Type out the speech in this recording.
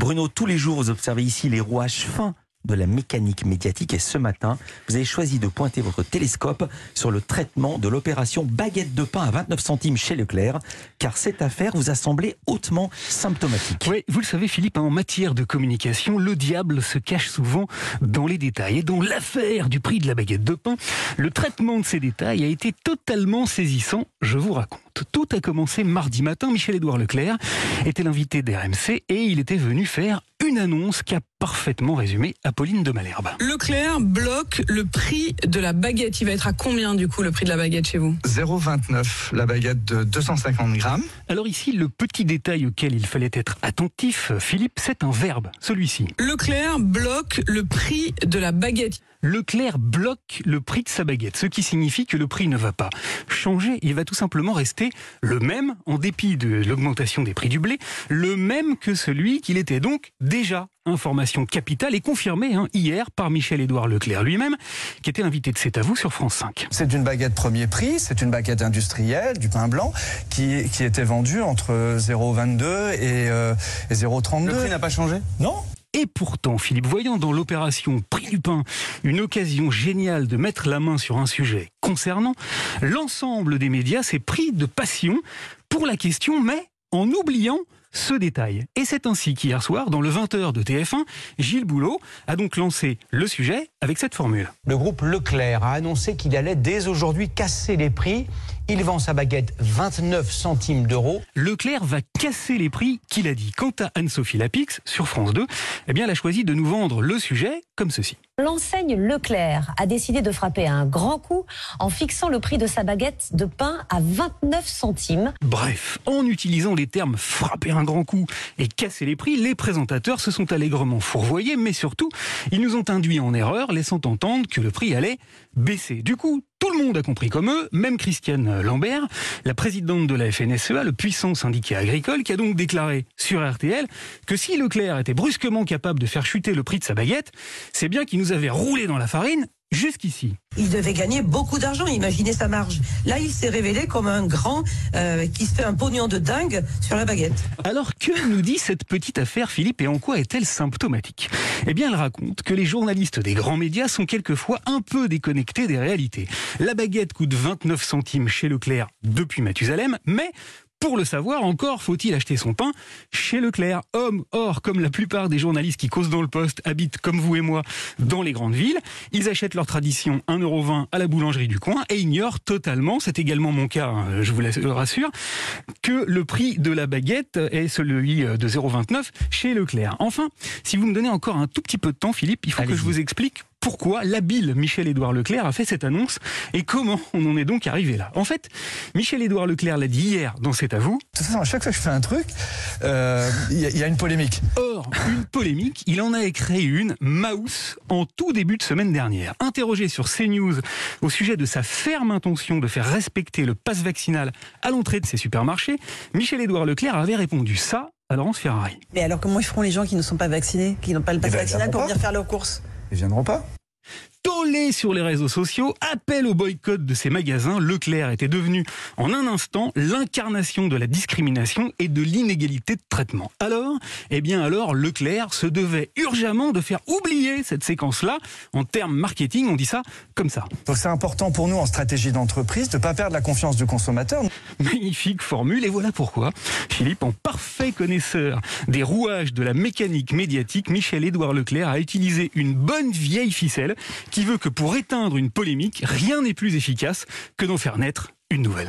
Bruno, tous les jours, vous observez ici les rouages fins de la mécanique médiatique et ce matin, vous avez choisi de pointer votre télescope sur le traitement de l'opération baguette de pain à 29 centimes chez Leclerc, car cette affaire vous a semblé hautement symptomatique. Oui, vous le savez Philippe, en matière de communication, le diable se cache souvent dans les détails. Et dans l'affaire du prix de la baguette de pain, le traitement de ces détails a été totalement saisissant, je vous raconte. Tout a commencé mardi matin. Michel-Édouard Leclerc était l'invité d'RMC et il était venu faire une annonce qui a parfaitement résumé Apolline de Malherbe. Leclerc bloque le prix de la baguette. Il va être à combien du coup le prix de la baguette chez vous 0,29 la baguette de 250 grammes. Alors ici, le petit détail auquel il fallait être attentif, Philippe, c'est un verbe, celui-ci. Leclerc bloque le prix de la baguette. Leclerc bloque le prix de sa baguette, ce qui signifie que le prix ne va pas changer, il va tout simplement rester le même, en dépit de l'augmentation des prix du blé, le même que celui qu'il était donc déjà. Information capitale et confirmée hein, hier par Michel-Édouard Leclerc lui-même, qui était invité de C'est à vous sur France 5. C'est une baguette premier prix, c'est une baguette industrielle, du pain blanc, qui, qui était vendue entre 0,22 et, euh, et 0,32. Le prix n'a pas changé? Non et pourtant, Philippe, voyant dans l'opération Prix du pain une occasion géniale de mettre la main sur un sujet concernant, l'ensemble des médias s'est pris de passion pour la question, mais en oubliant ce détail. Et c'est ainsi qu'hier soir, dans le 20h de TF1, Gilles Boulot a donc lancé le sujet avec cette formule. Le groupe Leclerc a annoncé qu'il allait dès aujourd'hui casser les prix. Il vend sa baguette 29 centimes d'euros. Leclerc va casser les prix qu'il a dit. Quant à Anne-Sophie Lapix, sur France 2, eh bien, elle a choisi de nous vendre le sujet comme ceci. L'enseigne Leclerc a décidé de frapper un grand coup en fixant le prix de sa baguette de pain à 29 centimes. Bref, en utilisant les termes frapper un grand coup et casser les prix, les présentateurs se sont allègrement fourvoyés, mais surtout, ils nous ont induits en erreur, laissant entendre que le prix allait baisser. Du coup, tout le monde a compris comme eux, même Christiane Lambert, la présidente de la FNSEA, le puissant syndicat agricole, qui a donc déclaré sur RTL que si Leclerc était brusquement capable de faire chuter le prix de sa baguette, c'est bien qu'il nous avait roulé dans la farine jusqu'ici. Il devait gagner beaucoup d'argent, imaginez sa marge. Là, il s'est révélé comme un grand euh, qui se fait un pognon de dingue sur la baguette. Alors que nous dit cette petite affaire, Philippe, et en quoi est-elle symptomatique? Eh bien, elle raconte que les journalistes des grands médias sont quelquefois un peu déconnectés des réalités. La baguette coûte 29 centimes chez Leclerc depuis Mathusalem, mais pour le savoir, encore faut-il acheter son pain chez Leclerc. Homme, or, comme la plupart des journalistes qui causent dans le poste habitent, comme vous et moi, dans les grandes villes, ils achètent leur tradition 1,20€ à la boulangerie du coin et ignorent totalement, c'est également mon cas, hein, je vous le rassure, que le prix de la baguette est celui de 0,29 chez Leclerc. Enfin, si vous me donnez encore un tout petit peu de temps, Philippe, il faut que je vous explique pourquoi l'habile Michel-Édouard Leclerc a fait cette annonce et comment on en est donc arrivé là. En fait, Michel-Édouard Leclerc l'a dit hier dans C'est à vous. De toute façon, à chaque fois que je fais un truc, il euh, y, y, a une polémique. Or, une polémique, il en a créé une, Maus, en tout début de semaine dernière. Interrogé sur CNews au sujet de sa ferme intention de faire respecter le passe vaccinal à l'entrée de ses supermarchés, Michel-Édouard Leclerc avait répondu ça à Laurence Ferrari. Mais alors comment ils feront les gens qui ne sont pas vaccinés, qui n'ont pas le passe Eh ben, vaccinal pour venir faire leurs courses Ils viendront pas. Tollé sur les réseaux sociaux, appel au boycott de ces magasins, Leclerc était devenu en un instant l'incarnation de la discrimination et de l'inégalité de traitement. Alors, eh bien alors, Leclerc se devait urgemment de faire oublier cette séquence-là. En termes marketing, on dit ça comme ça. Donc c'est important pour nous en stratégie d'entreprise de ne pas perdre la confiance du consommateur. Magnifique formule, et voilà pourquoi, Philippe, en parfait connaisseur des rouages de la mécanique médiatique, Michel-Édouard Leclerc a utilisé une bonne vieille ficelle qui veut que pour éteindre une polémique, rien n'est plus efficace que d'en faire naître une nouvelle.